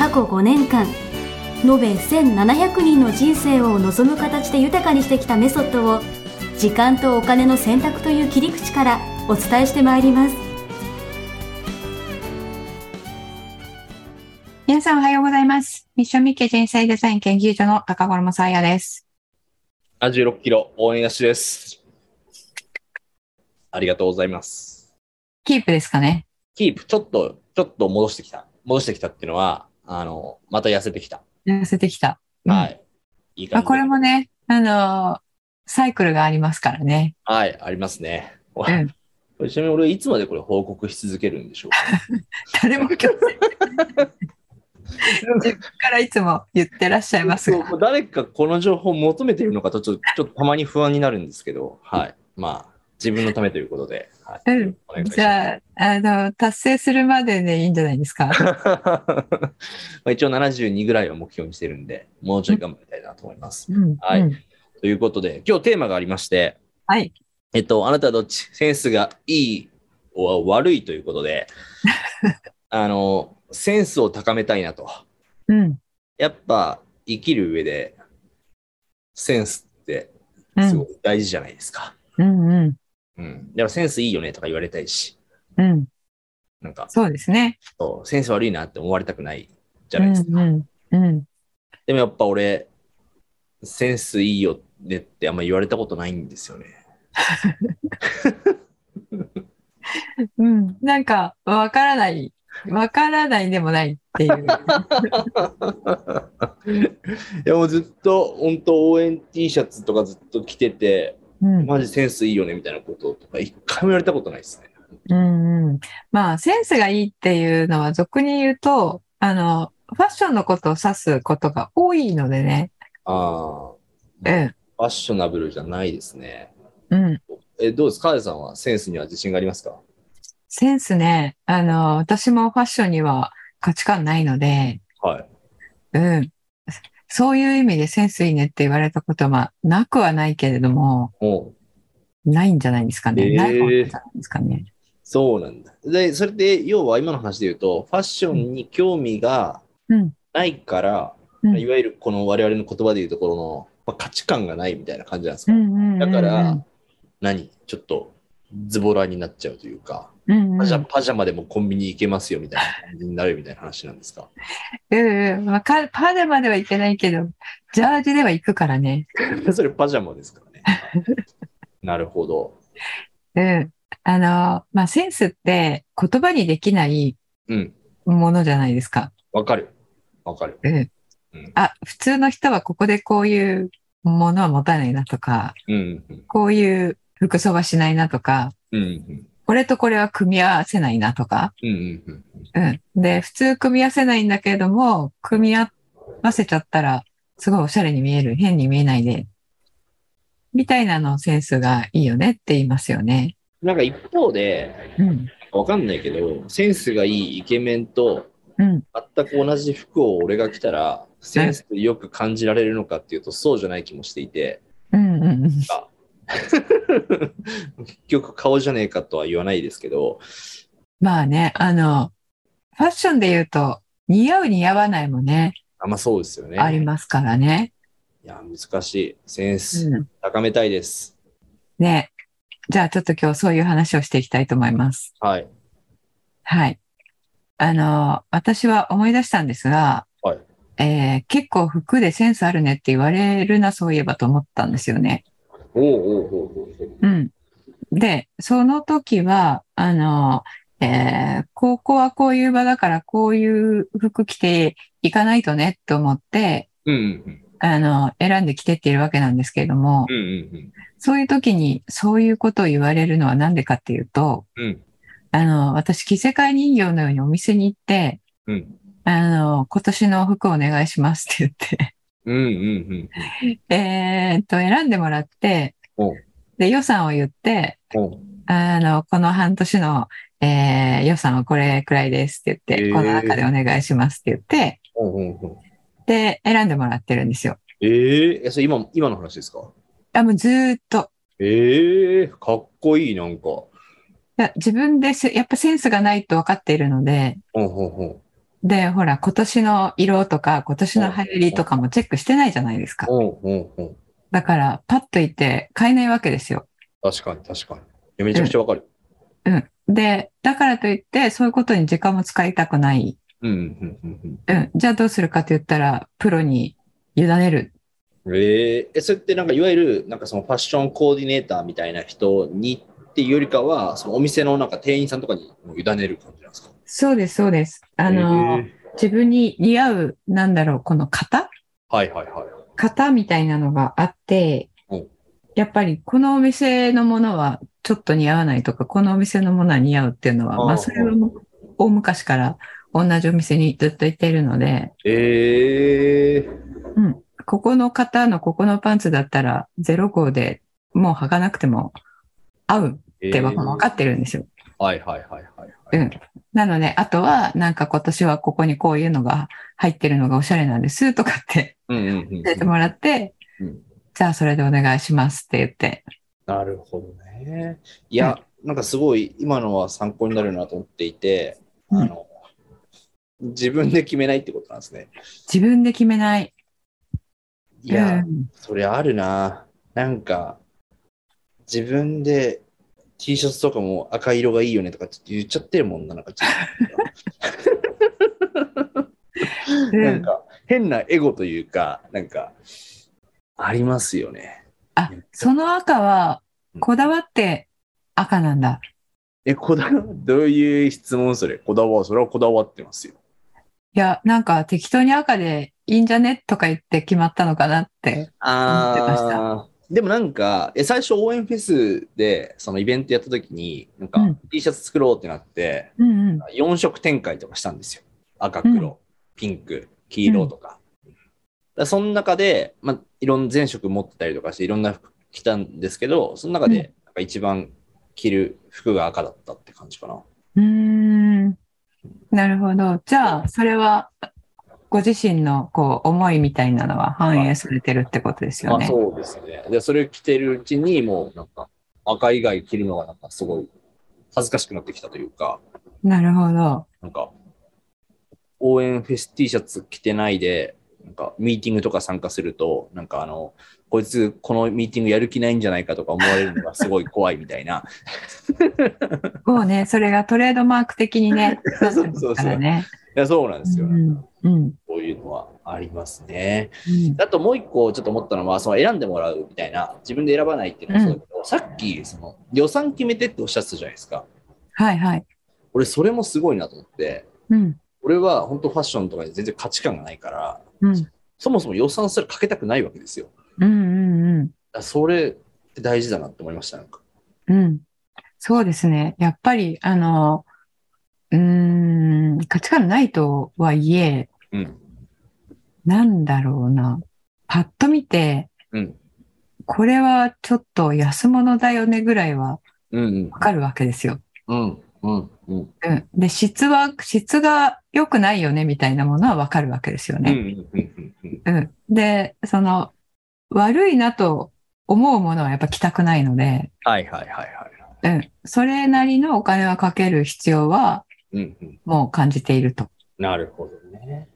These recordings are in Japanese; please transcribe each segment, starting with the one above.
過去5年間延べ1700人の人生を望む形で豊かにしてきたメソッドを時間とお金の選択という切り口からお伝えしてまいります皆さんおはようございます。ミッションミッケ人生デザイン研究所の高頃もさやです。76キロ応援なしです。ありがとうございます。キープですかね。キープ、ちょっと、ちょっと戻してきた。戻してきたっていうのは、あの、また痩せてきた。痩せてきた。うんはい。いいまあ、感じで。これもね、あのーサイクルがありますからね。はい、ありますね。こうん。れちなみに俺、いつまでこれ報告し続けるんでしょうか？誰も強制。自分からいつも言ってらっしゃいますが。誰かこの情報を求めているのかと、ちょっと、ちょっとたまに不安になるんですけど、はい。まあ、自分のためということで、はい。うんじゃあ、あの、達成するまででいいんじゃないですか？まあ一応72ぐらいを目標にしてるんで、もうちょい頑張りたいなと思います。うん。はいうんということで、今日テーマがありまして、はい。えっと、あなたはどっち？センスがいいお悪いということで、あの、センスを高めたいなと。うん。やっぱ生きる上で、センスってうんすごい大事じゃないですか。うん。うん。うん。だからセンスいいよねとか言われたいし、うん。なんか、そうですね。そうセンス悪いなって思われたくないじゃうないですか。ん。うん。うん。でもやっぱ俺、センスいいよねってあんま言われたことないんですよね。うん。なんか、わからない。わからないでもないっていう。いやもうずっと本当応援 T シャツとかずっと着てて、うん。マジセンスいいよねみたいなこととか一回も言われたことないですね。うんうん。まあ、センスがいいっていうのは、俗に言うと、あの、ファッションのことを指すことが多いのでね。ああ、うん。ファッショナブルじゃないですね。うん。え、どうですかカエさんはセンスには自信がありますか？センスね。あの、私もファッションには価値観ないので、はい。うん。そういう意味でセンスいいねって言われたことは、まあ、なくはないけれども、ないんじゃないですかね。ない方じゃないですかね。そうなんだ。で、それで、要は今の話で言うと、ファッションに興味がうん。ないから、うんいわゆるこの我々の言葉で言うところの、まあ、価値観がないみたいな感じなんですか？うんうんうんうん。だから、何？ちょっとズボラになっちゃうというか、うんうん、パジャパジャマでもコンビニ行けますよみたいな 感じになるみたいな話なんですか？うんうん。まあ、かパジャマではいけないけど、ジャージでは行くからね。それパジャマですからね。なるほど。うん。あの、まあ、センスって言葉にできないうん。ものじゃないですか。わかる。わかる。うんうん。あ、普通の人はここでこういうものは持たないなとか、うん。うんこういう服装はしないなとか、うん。うん。これとこれは組み合わせないなとか。うん。うん。うん。で、普通組み合わせないんだけれども、組み合わせちゃったら、すごいおしゃれに見える、変に見えないで、みたいなのセンスがいいよねって言いますよね。なんか一方で、うん。わかんないけど、センスがいいイケメンとうん。全く同じ服を俺が着たら、センスよく感じられるのかっていうと、そうじゃない気もしていて、うんうんうん。結局顔じゃねえかとは言わないですけど、まあね、あの、ファッションで言うと、似合う似合わないもね、あまあそうですよね。ありますからね。いや、難しい。センスうん。高めたいです。ね。じゃあちょっと今日そういう話をしていきたいと思います。はい。はい。あの、私は思い出したんですが、はい。えー結構服でセンスあるねって言われるな、そういえばと思ったんですよね。おうおうおうおうう。ん。で、その時は、あの、えーここはこういう場だからこういう服着ていかないとねと思って、うんうんあの、選んで着てっているわけなんですけれども、うんうんそういう時にそういうことを言われるのはなんでかっていうと、うん。あの、私、着せ替え人形のようにお店に行って、うん。あの、今年の服お願いしますって言って、うんうん えーっと、選んでもらってで、予算を言って、あの、この半年の、えー予算はこれくらいですって言って、へーこの中でお願いしますって言って、で、選んでもらってるんですよ。ええそれ今、今の話ですか？あ、もうずーっと。ええかっこいい、なんか。いや自分でせやっぱセンスがないと分かっているので、ほうほうほう。で、ほら、今年の色とか、今年の流行りとかもチェックしてないじゃないですか。ほうほうほう。だから、パッといて買えないわけですよ。確かに確かに。めちゃくちゃわかる。うん。で、だからといって、そういうことに時間も使いたくない。うんうんうんうんうん。じゃあどうするかと言ったら、プロに委ねる。うん。えええ、それってなんかいわゆる、なんかそのファッションコーディネーターみたいな人にっていうよりかは、そのお店のなんか店員さんとかに委ねる感じなんですか？そうです、そうです。あの、ええ自分に似合う、なんだろう、この型？はいはいはい。型みたいなのがあってうん、やっぱりこのお店のものはちょっと似合わないとか、このお店のものは似合うっていうのは、ああまあそれは大昔から同じお店にずっと行っているので、ええここの型のここのパンツだったら0号でもう履かなくても合うってわ分かってるんですよ。はいはいはいはい。うん。なので、あとはなんか今年はここにこういうのが入ってるのがおしゃれなんですとかってうんうんうん教えてもらって、うんじゃあそれでお願いしますって言って。なるほどね。いや、なんかすごい今のは参考になるなと思っていて、うんあの、自分で決めないってことなんですね。自分で決めない。いや、うんそれあるな。なんか、自分で T シャツとかも赤色がいいよねとかって言っちゃってるもんな、なんかなんか変なエゴというか、なんか、ありますよね。あ、その赤はこだわって赤なんだ。え、こだわ、どういう質問それ？こだわ、それはこだわってますよ。いや、なんか適当に赤でいいんじゃね？とか言って決まったのかなって。思ってましあーでもなんか、え最初応援フェスでそのイベントやった時に、なんかうん T シャツ作ろうってなって、うんうん。4色展開とかしたんですよ。赤、黒、うんピンク、黄色とか。だからその中で、まあ、いろんな全色持ってたりとかして、いろんな服着たんですけど、その中うんでなんか一番着る服が赤だったって感じかな。うーん。なるほど。じゃあ、それは、ご自身のこう思いみたいなのは反映されてるってことですよまあね。そうですね。で、それを着てるうちに、もうなんか赤以外着るのがなんかすごい恥ずかしくなってきたというか、なるほど。なんか、応援フェス T シャツ着てないで、なんかミーティングとか参加すると、なんかあの、こいつこのミーティングやる気ないんじゃないかとか思われるのがすごい怖いみたいな。もうね、それがトレードマーク的にね、そうそうそうや、そうなんですよ。うん。うういうのはありますね。うんあともう一個ちょっと思ったのは、その選んでもらうみたいな、自分で選ばないっていうのもそうだけど、さっきその予算決めてっておっしゃってたじゃないですか。はいはい。俺、それもすごいなと思って、うん。俺は本当ファッションとかに全然価値観がないから、うん。そもそも予算すらかけたくないわけですよ。うんうんうん。それって大事だなって思いました、なんか。うん。そうですね。やっぱり、あの、うーん、価値観ないとはいえ、うん。なんだろうな。パッと見て、うん。これはちょっと安物だよねぐらいはうんうんわかるわけですよ。うん。うん。うん。うん。で、質は、質が良くないよねみたいなものはわかるわけですよね。うん。で、その、悪いなと思うものはやっぱ着たくないので、はいはいはいはい。うん。それなりのお金はかける必要はうん。うん。もう感じていると。なるほどね。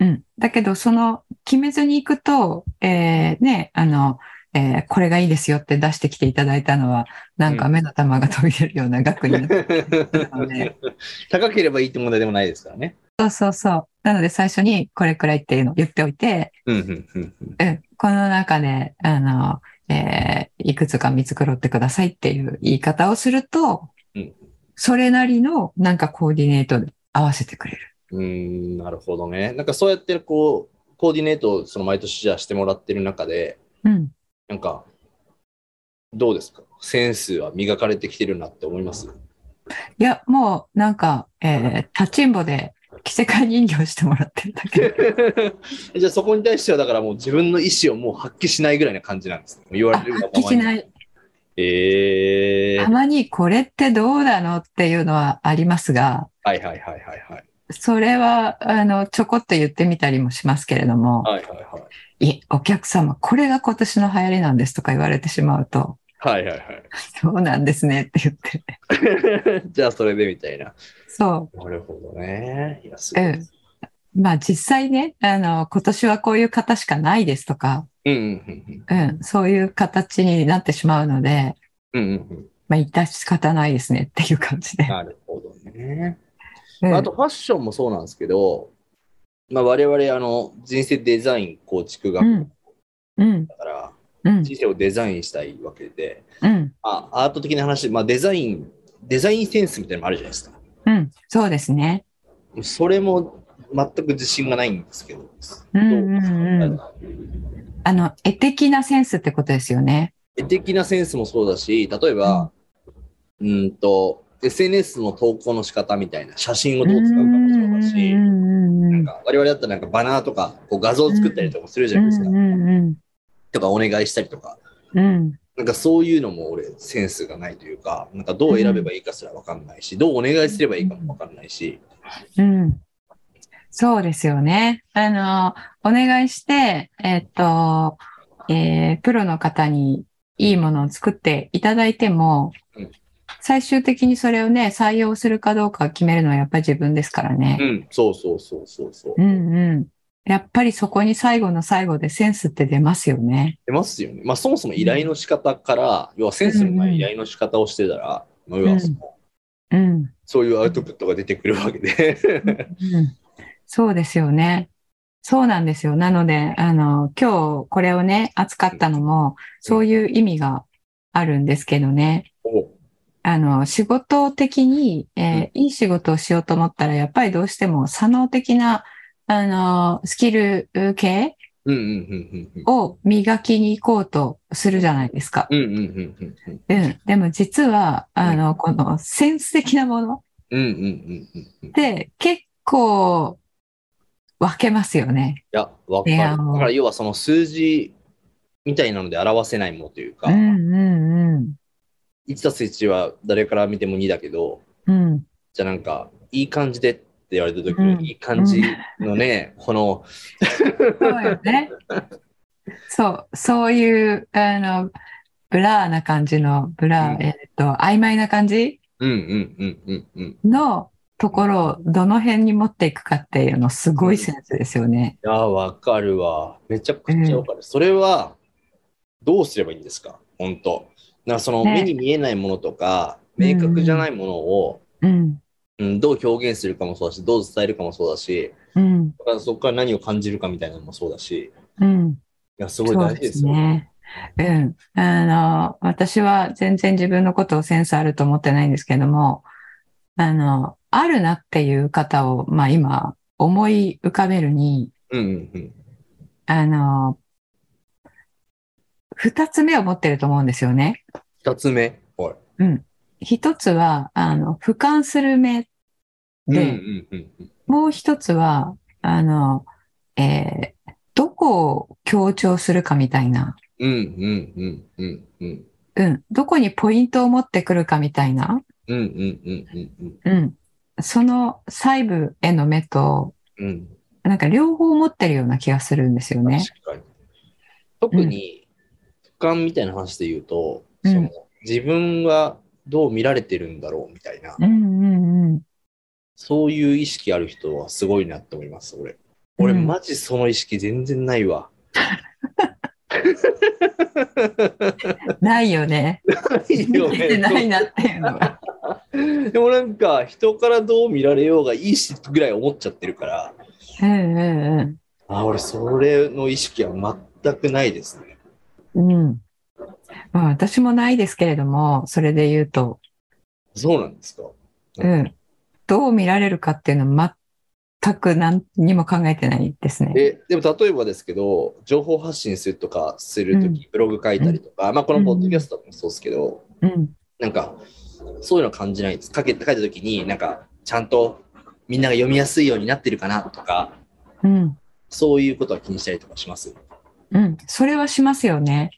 うん。だけど、その、決めずに行くと、えーね、あの、えーこれがいいですよって出してきていただいたのは、なんか目の玉が飛び出るような額になってるので、高ければいいって問題でもないですからね。そうそうそう。なので最初にこれくらいっていうのを言っておいて、うん。うん。うん。うん、この中で、あの、えーいくつか見繕ってくださいっていう言い方をすると、うんそれなりのなんかコーディネートで合わせてくれる。うーん、なるほどね。なんかそうやってこう、コーディネートをその毎年じゃあしてもらってる中で、うん。なんか、どうですか？センスは磨かれてきてるなって思います？いや、もうなんか、えー立ちんぼで着せ替え人形してもらってるだけ。じゃあそこに対してはだからもう自分の意思をもう発揮しないぐらいな感じなんですね。言われるがま発揮しない。えーたまにこれってどうなのっていうのはありますが、はいはいはいはいはい。それは、あの、ちょこっと言ってみたりもしますけれども、はいはいはい。いえ、お客様、これが今年の流行りなんですとか言われてしまうと、はいはいそうなんですねって言って。はい。じゃあそれでみたいな。そなるほどね。いや、すごいです。う。まあ実際ね、あの、今年はこういう方しかないですとか、うんそういう形になってしまうので、うん。うんうんうん。まあ、致し方ないですねっていう感じで。なるほどね。ああとファッションもそうなんですけど、まあ、我々あの人生デザイン構築学うん。うん。だから、うん。人生をデザインしたいわけで、うん。あアート的な話、まあ、デザイン、デザインセンスみたいなのもあるじゃないですか。うん。そうですね。それも全く自信がないんですけど。うんうんうんどあの、絵的なセンスってことですよね。絵的なセンスもそうだし、例えば、うんと、SNS の投稿の仕方みたいな写真をどう使うかもそうだし、うんうんうんなんか我々だったらなんかバナーとかこう画像を作ったりとかするじゃないですか。うんうんとかお願いしたりとか。うんうんなんかそういうのも俺センスがないというか、なんかどう選べばいいかすらわかんないし、どうお願いすればいいかもわかんないし。うんそうですよね。あの、お願いして、えっと、えープロの方にいいものを作っていただいてもうん、最終的にそれをね、採用するかどうか決めるのはやっぱり自分ですからね。うん、そうそうそうそうそう。うんうん。やっぱりそこに最後の最後でセンスって出ますよね。出ますよね。まあそもそも依頼の仕方から、要はセンスのない依頼の仕方をしてたら、まあ要はそのうん。そういうアウトプットが出てくるわけで。うんそうですよね。そうなんですよ。なので、あの、今日これをね、扱ったのも、そういう意味があるんですけどね。おあの、仕事的に、えーいい仕事をしようと思ったら、やっぱりどうしても、作能的な、あの、スキル系を磨きに行こうとするじゃないですか。うん。でも実は、あの、このセンス的なものうんうんうんうんうん。いって結構分けますよね。や、わかる。だから要はその数字みたいなので表せないものというか、うんうんうん。1たす1は誰から見ても2だけど、うん。じゃあなんか、いい感じでって言われた時うんに、いい感じのね、この、そうよね。そう、そういう、あの、 blur な感じの、 blur、うんえっと、曖昧な感じうんうんうんうんうん。のところをどの辺に持っていくかっていうの、すごいセンスですよね。いや、わかるわ。めちゃくちゃわかる。それは、どうすればいいんですか？本当なそのね目に見えないものとか、明確じゃないものを、うん。うん、どう表現するかもそうだし、どう伝えるかもそうだし、うん。だからそこから何を感じるかみたいなのもそうだし、うん。いや、すごい大事ですよ。ね。うん。あの、私は全然自分のことをセンスあると思ってないんですけども、あの、あるなっていう方を、まあ今、思い浮かべるに、うんうんうん。あの、二つ目を持ってると思うんですよね。二つ目？はい。一つは、あの、俯瞰する目で、うんうんうんうん。もう一つは、あの、えーどこを強調するかみたいな、うんうんうんうんうん。うん、どこにポイントを持ってくるかみたいな、うんうんうんうんうん、その細部への目と、うん。うん。なんか両方持ってるような気がするんですよね。に。特に、俯瞰みたいな話で言うと、うんその自分はどう見られてるんだろうみたいな、うんうんうん。そういう意識ある人はすごいなって思います、俺。俺、うんマジその意識全然ないわ。ないよね。ないよ見て ないなっていうのが。でもなんか、人からどう見られようがいいしぐらい思っちゃってるから、うんうんあ俺、それの意識は全くないですね。うん。うん。まあ私もないですけれども、それで言うと、そうなんですか？うん。どう見られるかっていうのは全く何にも考えてないですね。え、でも例えばですけど、情報発信するとかするとき、ブログ書いたりとか、まあこのポッドキャストもそうですけど、うん。なんか、そういうの感じないんです。書け書いたときに、なんか、ちゃんとみんなが読みやすいようになってるかなとか、うん。そういうことは気にしたりとかします？うん。それはしますよね。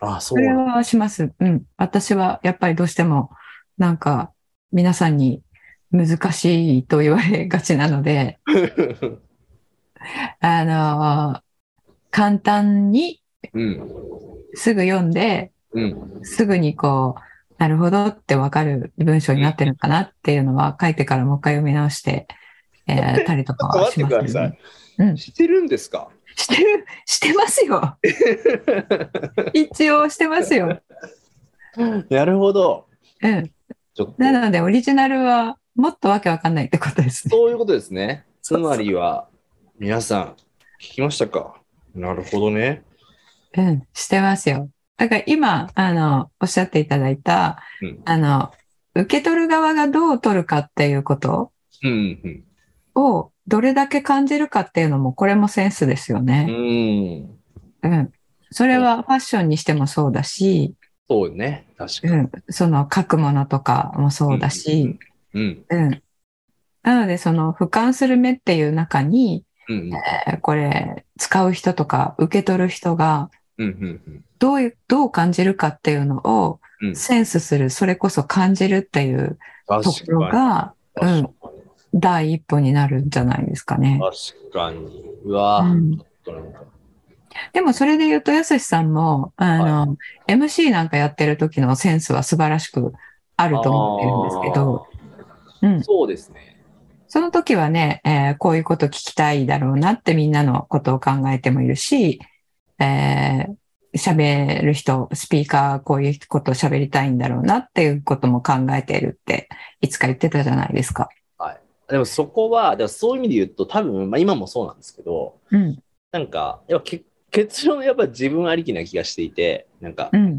ああ、そそれはします。うん。私はやっぱりどうしても、なんか、皆さんに難しいと言われがちなので、あの簡単にうん。すぐ読んで、うん。すぐにこう、なるほどってわかる文章になってるのかなっていうのは書いてからもう一回読み直して、えー たりとかはします、ちょっと待ってくださいうん。してるんですか？してる、してますよ。一応してますよ。なるほど。うん。なので、オリジナルはもっとわけわかんないってことですね。そういうことですね。つまりは、皆さん、聞きましたか？なるほどね。うん、してますよ。だから今、あの、おっしゃっていただいた、うんあの、受け取る側がどう取るかっていうことうん、うん。をどれだけ感じるかっていうのも、これもセンスですようね。ん。うん。それはファッションにしてもそうだし、そうね。確かに。うん。その書くものとかもそうだし、うん。うん。なので、その俯瞰する目っていう中に、うん。えーこれ、使う人とか受け取る人がうん。うん。どういう、どう感じるかっていうのをうん。センスする、それこそ感じるっていうところが、うん。第一歩になるんじゃないですかね。確かに。うわぁ、うん。でもそれで言うと、やすしさんも、あの、MC なんかやってる時のセンスは素晴らしくあると思ってるんですけど、うん。そうですね。その時はね、えーこういうこと聞きたいだろうなってみんなのことを考えてもいるし、えー喋る人、スピーカーこういうことを喋りたいんだろうなっていうことも考えているって、いつか言ってたじゃないですか。でもそこは、でもそういう意味で言うと、多分、まあ今もそうなんですけど、うん、なんか、やっぱけ結論やっぱ自分ありきな気がしていて、なんかう、ん、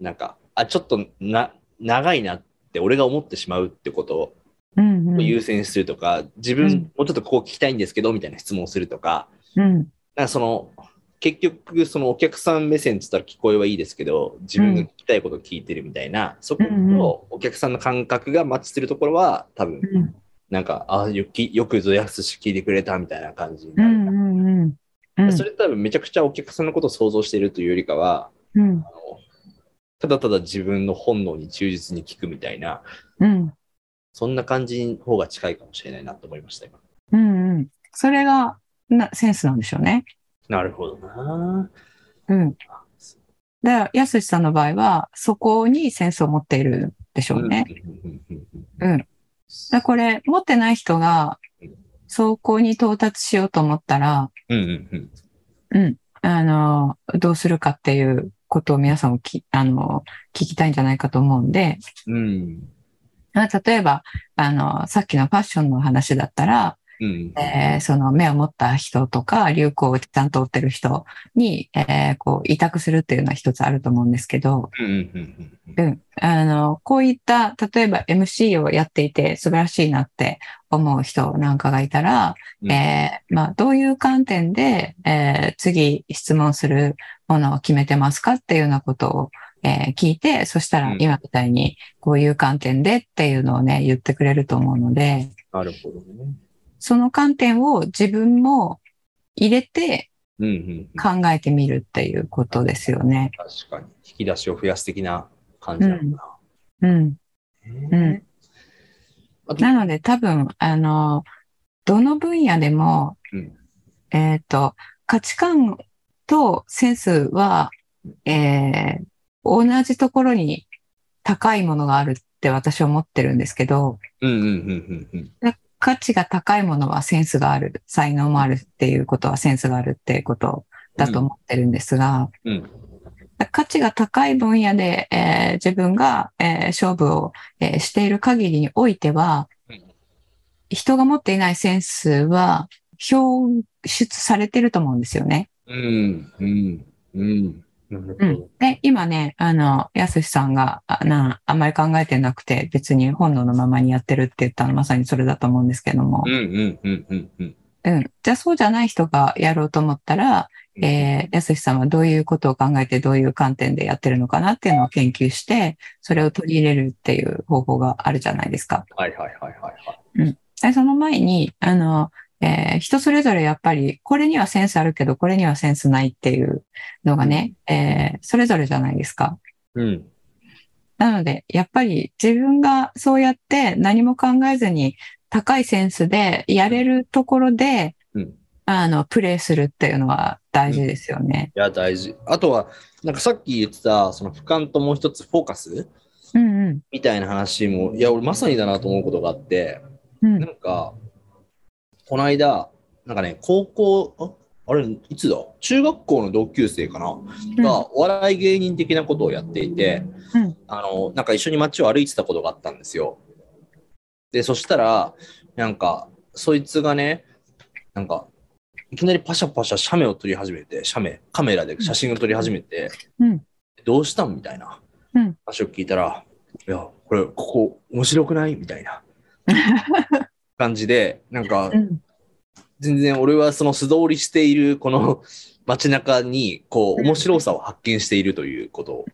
なんか、あ、ちょっとな、長いなって俺が思ってしまうってことうん、うん。を優先するとか、自分、うん。もうちょっとここ聞きたいんですけど、みたいな質問をするとか、うん、なんかその、結局、そのお客さん目線って言ったら聞こえはいいですけど、自分が聞きたいことを聞いてるみたいな、そこうんうんとお客さんの感覚がマッチしてるところは、多分、うん、なんか、あよきよくぞやすし聞いてくれたみたいな感じになる。うん、うん、うん。それ多分めちゃくちゃお客さんのことを想像しているというよりかは、うん、あのただただ自分の本能に忠実に聞くみたいな、うん、そんな感じの方が近いかもしれないなと思いました、今。うん、うん。それがなセンスなんでしょうね。なるほどな。うん。だから、やすしさんの場合は、そこにセンスを持っているでしょうね。うん。だこれ、持ってない人がうん、そこに到達しようと思ったら、うんうんうん。あの、どうするかっていうことを皆さんもき、あの、聞きたいんじゃないかと思うんで、うん。例えば、あの、さっきのファッションの話だったら、うん。えーその目を持った人とか、流行をちゃんと追ってる人に、えーこう、委託するっていうのは一つあると思うんですけど、うん。あの、こういった、例えば MC をやっていて素晴らしいなって思う人なんかがいたら、うん。えーまあ、どういう観点で、えー次質問するものを決めてますかっていうようなことを、えー聞いて、そしたらうん。今みたいにこういう観点でっていうのをね、言ってくれると思うので、なるほどね。その観点を自分も入れてうんうんうん考えてみるっていうことですよね。確かに。引き出しを増やす的な感じなのかうん。な。うんあとなので多分、あの、どの分野でも、うんえっ、と、価値観とセンスは、えー同じところに高いものがあるって私は思ってるんですけど、価値が高いものはセンスがある、才能もあるっていうことはセンスがあるっていうことだと思ってるんですが、うん価値が高い分野で、えー自分が、えー勝負を、えーしている限りにおいてはうん、人が持っていないセンスは表出されてると思うんですよね。うんうんうん。なるほど。で、今ね、あの、やすしさんがあなあんまり考えてなくて別に本能のままにやってるって言ったのはまさにそれだと思うんですけどもうん、うんうんうんうん。うん。じゃあそうじゃない人がやろうと思ったら、えー、やすしさんはどういうことを考えてどういう観点でやってるのかなっていうのを研究して、それを取り入れるっていう方法があるじゃないですか。はいはいはいはいはい。だでその前に、あの、えー人それぞれやっぱり、これにはセンスあるけど、これにはセンスないっていうのがね、えーそれぞれじゃないですか。うん。なので、やっぱり自分がそうやって何も考えずに高いセンスでやれるところで、うん。あの、プレイするっていうのは大事ですよね。いや、大事。あとは、なんかさっき言ってた、その俯瞰ともう一つフォーカスうんうん。みたいな話も、いや、俺まさにだなと思うことがあって、うんなんか、この間、なんかね、高校、ああれ、いつだ？中学校の同級生かな、が、お笑い芸人的なことをやっていて、うん。あの、なんか一緒に街を歩いてたことがあったんですよ。で、そしたら、なんか、そいつがね、なんか、いきなりパシャパシャ写メを撮り始めて、写メ、カメラで写真を撮り始めて、うん。どうしたん？みたいなうん。話を聞いたら、いや、これ、ここ面白くない？みたいな 感じで、なんかう、ん全然俺はその素通りしているこの 街中に、こう、面白さを発見しているということを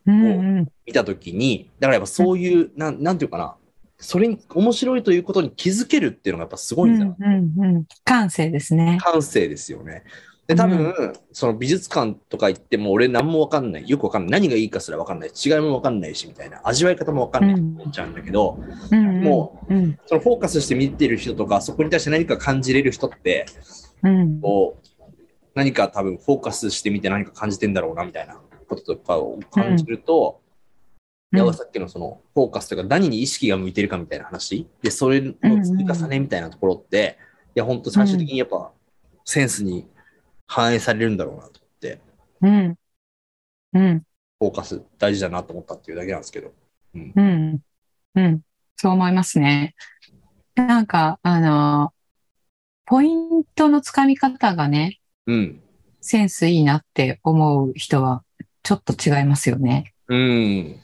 見たときに、だからやっぱそういう、なん、なんていうかな、それに面白いということに気づけるっていうのがやっぱすごいんだな。うんうんうん感性ですね。感性ですよね。で、多分、その美術館とか行っても俺何もわかんない。よくわかんない。何がいいかすらわかんない。違いもわかんないし、みたいな。味わい方もわかんないと思っちゃうんだけど、うん。うん。もうん。そのフォーカスして見てる人とか、そこに対して何か感じれる人って、うん。こう、何か多分フォーカスしてみて何か感じてんだろうな、みたいな。こととかを感じると、やさっきのそのフォーカスとか何に意識が向いてるかみたいな話。で、それの積み重ねみたいなところって、いや、本当最終的にやっぱセンスに反映されるんだろうなと思って、うんうんフォーカス大事だなと思ったっていうだけなんですけど。うん。うんうんそう思いますね。なんか、あの、ポイントのつかみ方がね、うん。センスいいなって思う人はちょっと違いますよね。うん。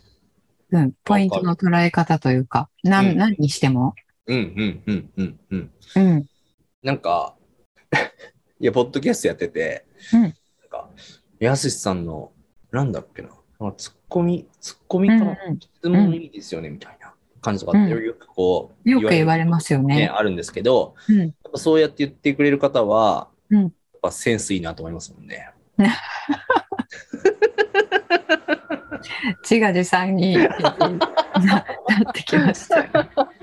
うん。ポイントの捉え方というか、なうんん、何にしても。うん。うん。うん。うん。うん。うん。なんか、いや、ポッドキャストやってて、うん。なんか、やすしさんの、なんだっけな、なんかツッコミ、ツッコミかな、うん質問いいですよね、みたいな感じとかって、うん。よくこう、よく言われますよね、ね。あるんですけど、うん。やっぱそうやって言ってくれる方は、うん。やっぱセンスいいなと思いますもんね。自画自賛にななってきました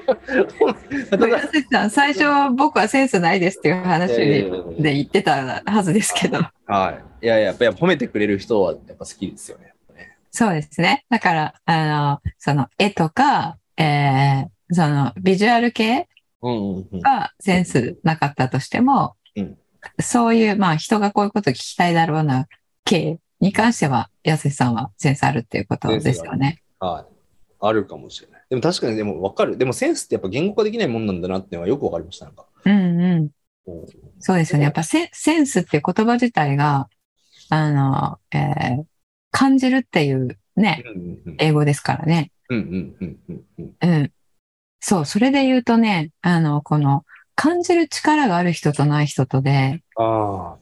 最初僕はセンスないですっていう話で言ってたはずですけど。はい。いやいや、やっぱり褒めてくれる人はやっぱ好きですよね。そうですね。だから、あの、その絵とか、えーそのビジュアル系。がセンスなかったとしても、うんそういう、まあ人がこういうこと聞きたいだろうな系に関しては、安井さんはセンスあるっていうことですよね。はい。あるかもしれない。でも確かにでも分かる。でもセンスってやっぱ言語化できないもんなんだなっていうのはよく分かりました。なんか。うんうん。うんそうですよね。やっぱセセンスっていう言葉自体が、あの、えー感じるっていうね、うんうん英語ですからね。うんうんうんうんうんうん。そう、それで言うとね、あの、この、感じる力がある人とない人とで、あ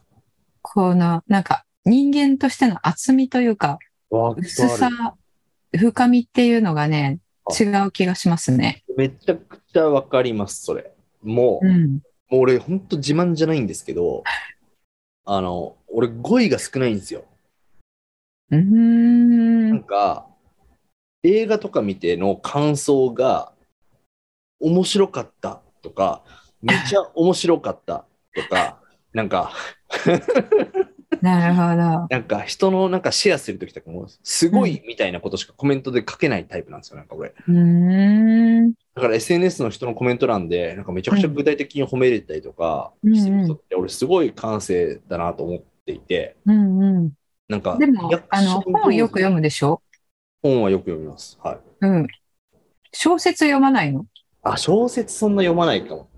この、なんか、人間としての厚みというか、薄さ、深みっていうのがね、あ違う気がしますね。めちゃくちゃ分かります、それ。もう、うん。もう俺、ほんと自慢じゃないんですけど、あの、俺、語彙が少ないんですよ。うーなんん。か、映画とか見ての感想が、面白かったとか、めっちゃ面白かったとか、なんか、なるほど。なんか人のなんかシェアするときとかも、すごいみたいなことしかコメントで書けないタイプなんですよ、なんか俺。うーん。だから SNS の人のコメント欄で、なんかめちゃくちゃ具体的に褒めれたりとかうんしてる人って、俺すごい感性だなと思っていて、うんうん。なんか、でもあの、本よく読むでしょ？本はよく読みます。はい。うん。小説読まないの？あ、小説そんな読まないかも。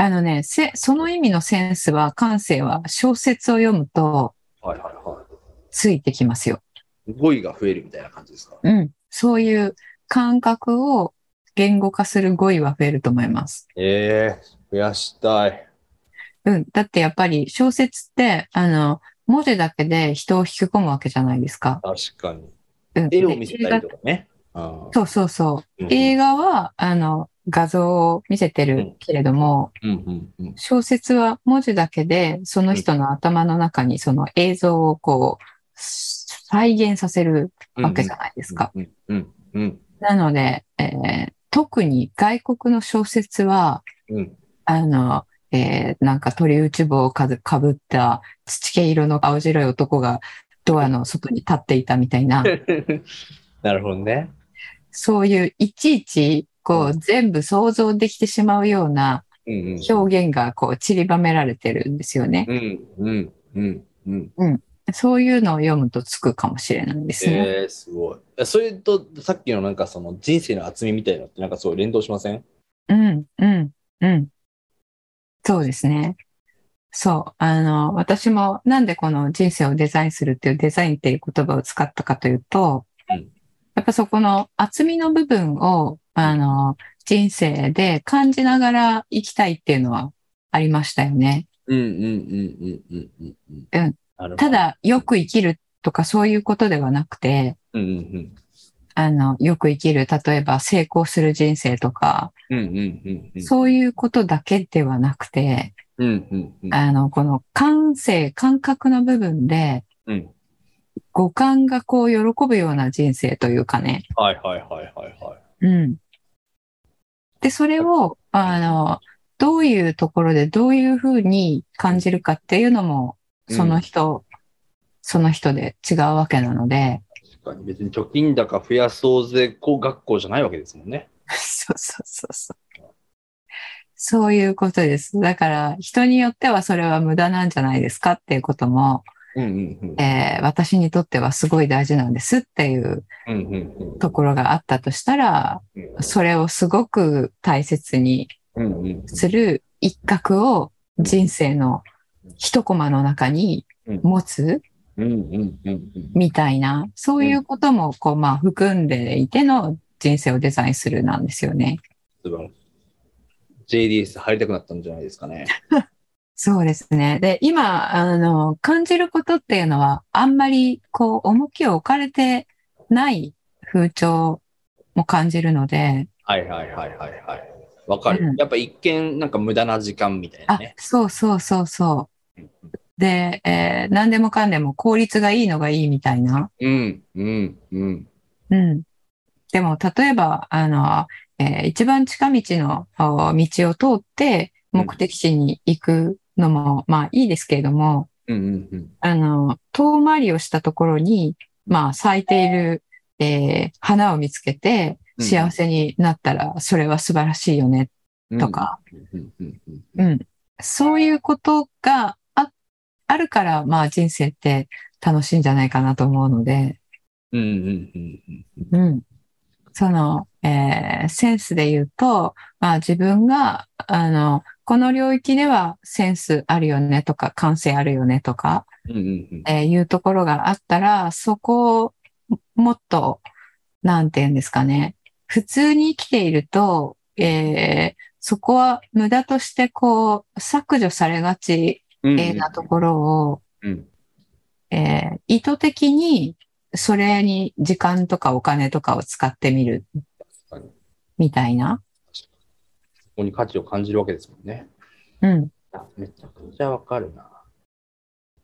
あのね、せ、その意味のセンスは、感性は小説を読むとはいはいはついてきますよ。い。語彙が増えるみたいな感じですか？うん。そういう感覚を言語化する語彙は増えると思います。ええ増やしたい。うん。だってやっぱり小説って、あの、文字だけで人を引き込むわけじゃないですか。確かに。うん。絵をで見せたりとかね。そうそうそう。うん映画は、あの、画像を見せてるけれども。小説は文字だけで、その人の頭の中にその映像をこう、再現させるわけじゃないですか。なので、えー特に外国の小説は、うん。あの、えーなんか鳥打ち棒をかぶかぶった土毛色の青白い男がドアの外に立っていたみたいな、なるほどね。そういういちいちこう全部想像できてしまうような。表現がこう散りばめられてるんですよね。うんうんうんうん。そういうのを読むとつくかもしれないですね。えー、すごい。えそれとさっきのなんかその人生の厚みみたいなのってなんかそう連動しません？うん、うん、うん。そうですね。そう。あの、私もなんでこの人生をデザインするっていうデザインっていう言葉を使ったかというと、うんやっぱそこの厚みの部分を、あの、人生で感じながら生きたいっていうのはありましたよね。うんうんうんうんうんうんうん。た、だ、よく生きるとかそういうことではなくて、うんうんあの、よく生きる、例えば成功する人生とか、うん。うんうんうんうん。そういうことだけではなくて、うんうんうん。あの、この感性、感覚の部分で、うん。五感がこう喜ぶような人生というかね。はいはいはいはいはい。うん。で、それを、あの、どういうところでどういうふうに感じるかっていうのも、その人、その人で違うわけなので、確かに別に貯金高増やそうぜこう学校じゃないわけですもんね。そうそうそうそう。そういうことです。だから、人によってはそれは無駄なんじゃないですかっていうことも、うんうんうん。えー私にとってはすごい大事なんですっていう。ところがあったとしたら、それをすごく大切にする一角を人生の一コマの中に持つ。みたいな、そういうこともこう、まあ、含んでいての人生をデザインするなんですよね。JDS 入りたくなったんじゃないですかね。そうですね。で、今、あの、感じることっていうのは、あんまり、こう、重きを置かれてない風潮も感じるので、はいはいはいはいはい。わかる。うんやっぱ一見なんか無駄な時間みたいなあね、。そうそうそうそう。で、えー何でもかんでも効率がいいのがいいみたいな。うんうんうん。うん。でも、例えば、あの、えー一番近道のお道を通って目的地に行くのも、まあいいですけれども、うんうんうん。あの、遠回りをしたところに、まあ咲いている、えー花を見つけてうん幸せになったら、それは素晴らしいよね、うんとか。うん。そういうことがああるから、まあ人生って楽しいんじゃないかなと思うので、うん。その、えーセンスで言うと、まあ自分が、あの、この領域ではセンスあるよねとか、感性あるよねとか、えーいうところがあったら、そこをもっと、なんて言うんですかね。普通に生きていると、えーそこは無駄としてこう、削除されがちなところを、うんえー意図的にそれに時間とかお金とかを使ってみるみたいな。そこに価値を感じるわけですもんね。うん。あめちゃくちゃわかるな。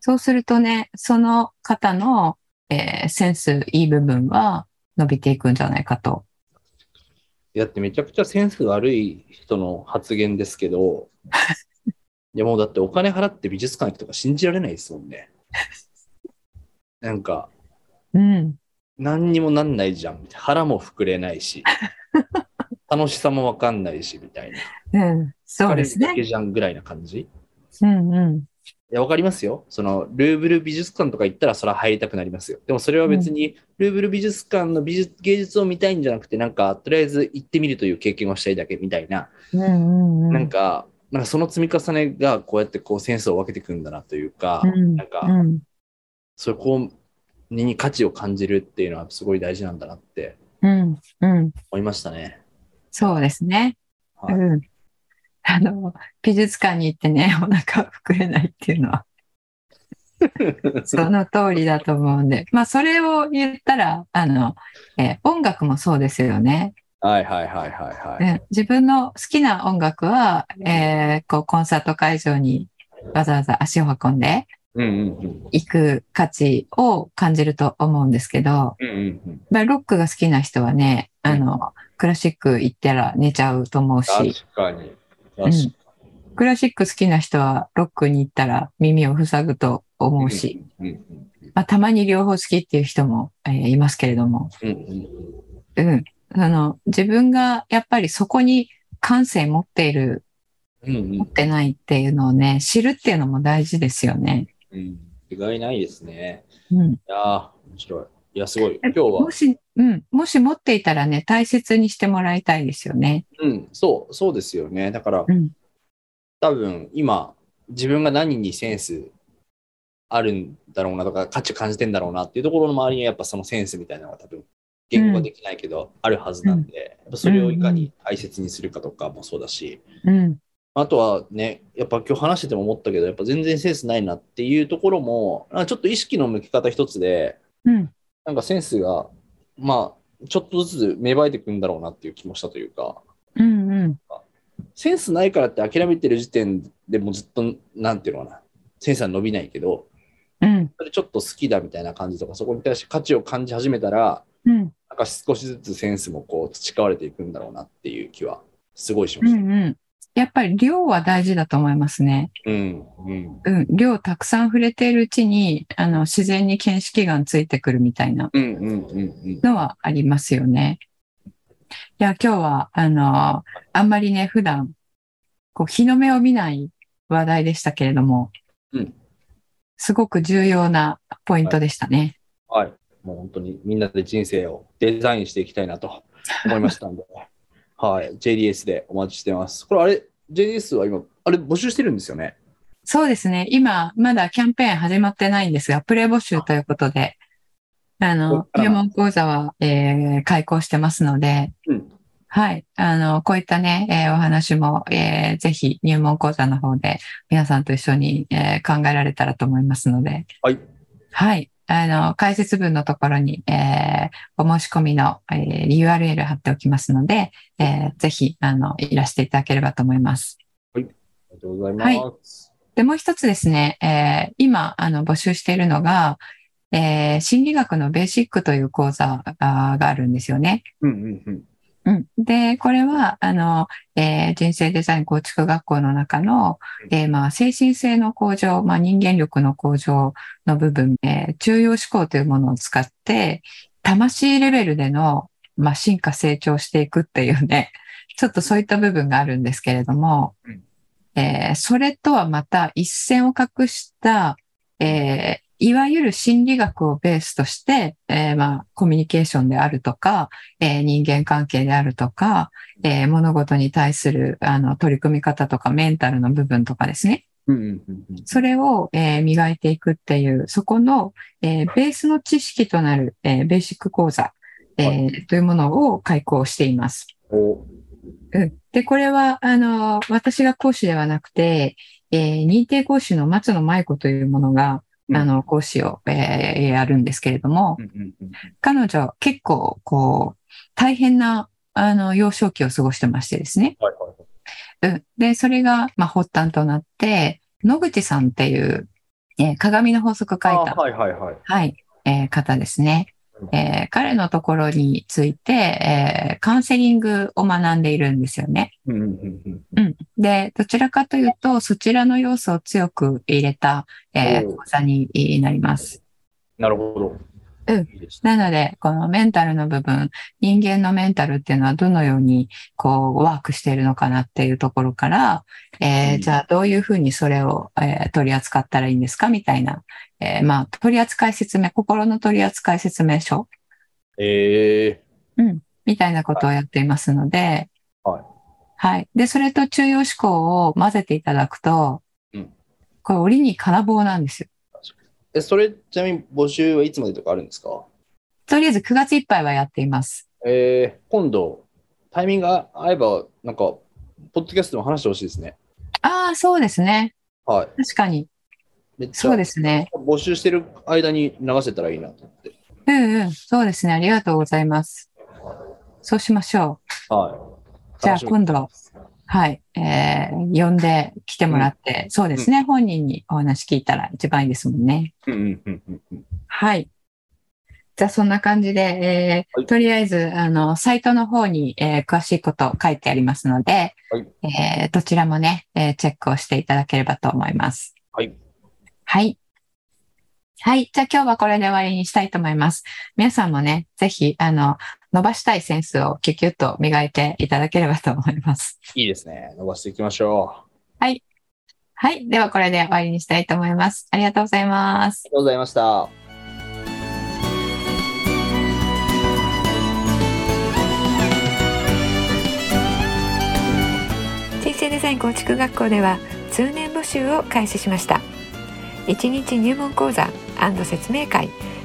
そうするとね、その方の、えーセンスいい部分は伸びていくんじゃないかと。だってめちゃくちゃセンス悪い人の発言ですけど、いやもうだってお金払って美術館行くとか信じられないですもんね。なんか、うん。何にもなんないじゃん。腹も膨れないし、楽しさもわかんないし、みたいな。うん。そうですね。だけじゃんぐらいな感じ？いうんうん。や、わかりますよ。その、ルーブル美術館とか行ったら、それは入りたくなりますよ。でも、それは別に、ルーブル美術館の美術、芸術を見たいんじゃなくて、なんか、とりあえず行ってみるという経験をしたいだけみたいな、うんうんうん。なんか、なんかその積み重ねが、こうやってこう、センスを分けていくんだなというか、うんなんかうんそこに価値を感じるっていうのは、すごい大事なんだなってうんうん。思いましたね。そうですね。はいうん。あの、美術館に行ってね、お腹膨れないっていうのは、その通りだと思うんで。まあ、それを言ったら、あの、えー音楽もそうですよね。はいはいはいはいはい。うん自分の好きな音楽は、えーこうコンサート会場にわざわざ足を運んで。行く価値を感じると思うんですけど。まあ、ロックが好きな人はね、あの、クラシック行ったら寝ちゃうと思うし、確かに。確かに。クラシック好きな人はロックに行ったら耳を塞ぐと思うし、うんうんまあ、たまに両方好きっていう人も、えーいますけれども、うんうんうん。あの、自分がやっぱりそこに感性持っている、うんうん持ってないっていうのをね、知るっていうのも大事ですよね。うん。意外ないですね。うん。いやー、面白い。いや、すごい。今日はも、し、うん、もし持っていたらね、大切にしてもらいたいですよね。うん、そう、そうですよね。だから、うん。多分、今、自分が何にセンスあるんだろうなとか、価値感じてんだろうなっていうところの周りにやっぱそのセンスみたいなのが多分、言語ができないけど、あるはずなんで、やっぱそれをいかに大切にするかとかもそうだし、うん。あとはね、やっぱ今日話してても思ったけど、やっぱ全然センスないなっていうところも、ちょっと意識の向き方一つで、うん。なんかセンスが、まあ、ちょっとずつ芽生えてくんだろうなっていう気もしたというか、うん。うん。センスないからって諦めてる時点でもうずっと、なんていうのかな、センスは伸びないけど、うん。それちょっと好きだみたいな感じとか、そこに対して価値を感じ始めたら、うん。なんか少しずつセンスもこう培われていくんだろうなっていう気はすごいしました。うん。うん。やっぱり量は大事だと思いますね。うん、うん、うん。量たくさん触れているうちに、あの、自然に見識眼ついてくるみたいなうん、うん、うん、うん。のはありますよね。いや、今日は、あの、あんまりね、普段、こう、日の目を見ない話題でしたけれども、うんすごく重要なポイントでしたね。はい。もう本当にみんなで人生をデザインしていきたいなと思いましたんで、はい。JDS でお待ちしてます。これあれ、JDS は今、あれ募集してるんですよね？そうですね。今、まだキャンペーン始まってないんですが、プレ募集ということで、あの入門講座は、えー開講してますので、うんはい。あの、こういったね、えーお話も、えーぜひ入門講座の方で皆さんと一緒に、えー考えられたらと思いますので、はい。はい。あの、解説文のところに、えーお申し込みの、えー URL 貼っておきますので、えーぜひ、あの、いらしていただければと思います。ありがとうございます。で、もう一つですね、えー今、あの、募集しているのが、えー心理学のベーシックという講座があるんですよね。うんうんうん。うん。で、これは、あの、えー人生デザイン構築学校の中の、えーまあ、精神性の向上、まあ、人間力の向上の部分、えー中庸思考というものを使って、魂レベルでの、まあ、進化成長していくっていうね、ちょっとそういった部分があるんですけれども、うんえーそれとはまた一線を画した、えーいわゆる心理学をベースとして、えーまあ、コミュニケーションであるとか、えー人間関係であるとか、えー物事に対するあの取り組み方とかメンタルの部分とかですね。それを、えー磨いていくっていう、そこの、えーベースの知識となる、えーベーシック講座、えーはというものを開講しています。おうん、で、これは、あの、私が講師ではなくて、えー認定講師の松野舞子というものが、うんあの、講師を、えーやるんですけれども、彼女結構、こう、大変な、あの、幼少期を過ごしてましてですね。はいはいはい。うん。で、それが、まあ、発端となって、野口さんっていう、えー鏡の法則書いた、あはいはいはい。はい、えー方ですね。えー彼のところについて、えーカウンセリングを学んでいるんですよね。うん。で、どちらかというと、そちらの要素を強く入れた、えー講座になります。なるほど。うん。いいですね。なので、このメンタルの部分、人間のメンタルっていうのはどのようにこうワークしているのかなっていうところから、えーうん。じゃあどういうふうにそれを、えー取り扱ったらいいんですか？みたいな、えーまあ、取扱説明、心の取扱説明書？えみたいなことをやっていますので、はい。はい。で、それと中庸思考を混ぜていただくと、うん。これ、折に金棒なんですよ。ー、え、それ、ちなみに募集はいつまでとかあるんですか？とりあえず9月いっぱいはやっています。えー、今度、タイミングが合えば、なんか、ポッドキャストでも話してほしいですね。ああ、そうですね。はい。確かに。そうですね。募集してる間に流せたらいいなと思って。うんうん。そうですね。ありがとうございます。そうしましょう。はい。じゃあ今度、はい、えー、呼んで来てもらって、そうですね、本人にお話聞いたら一番いいですもんね。うんうんうんうんうん。はい。じゃあそんな感じで、えーはいとりあえず、あの、サイトの方に、えー詳しいこと書いてありますので、はいえーどちらもね、えーチェックをしていただければと思います。はい。はい。はい。じゃあ今日はこれで終わりにしたいと思います。皆さんもね、ぜひ、あの、伸ばしたいセンスをキュキュッと磨いていただければと思います。いいですね。伸ばしていきましょう。はい。ではこれで終わりにしたいと思います。ありがとうございますあり。がとうございました。人生デザイン構築学校では通年募集を開始しました1日入門講座説明会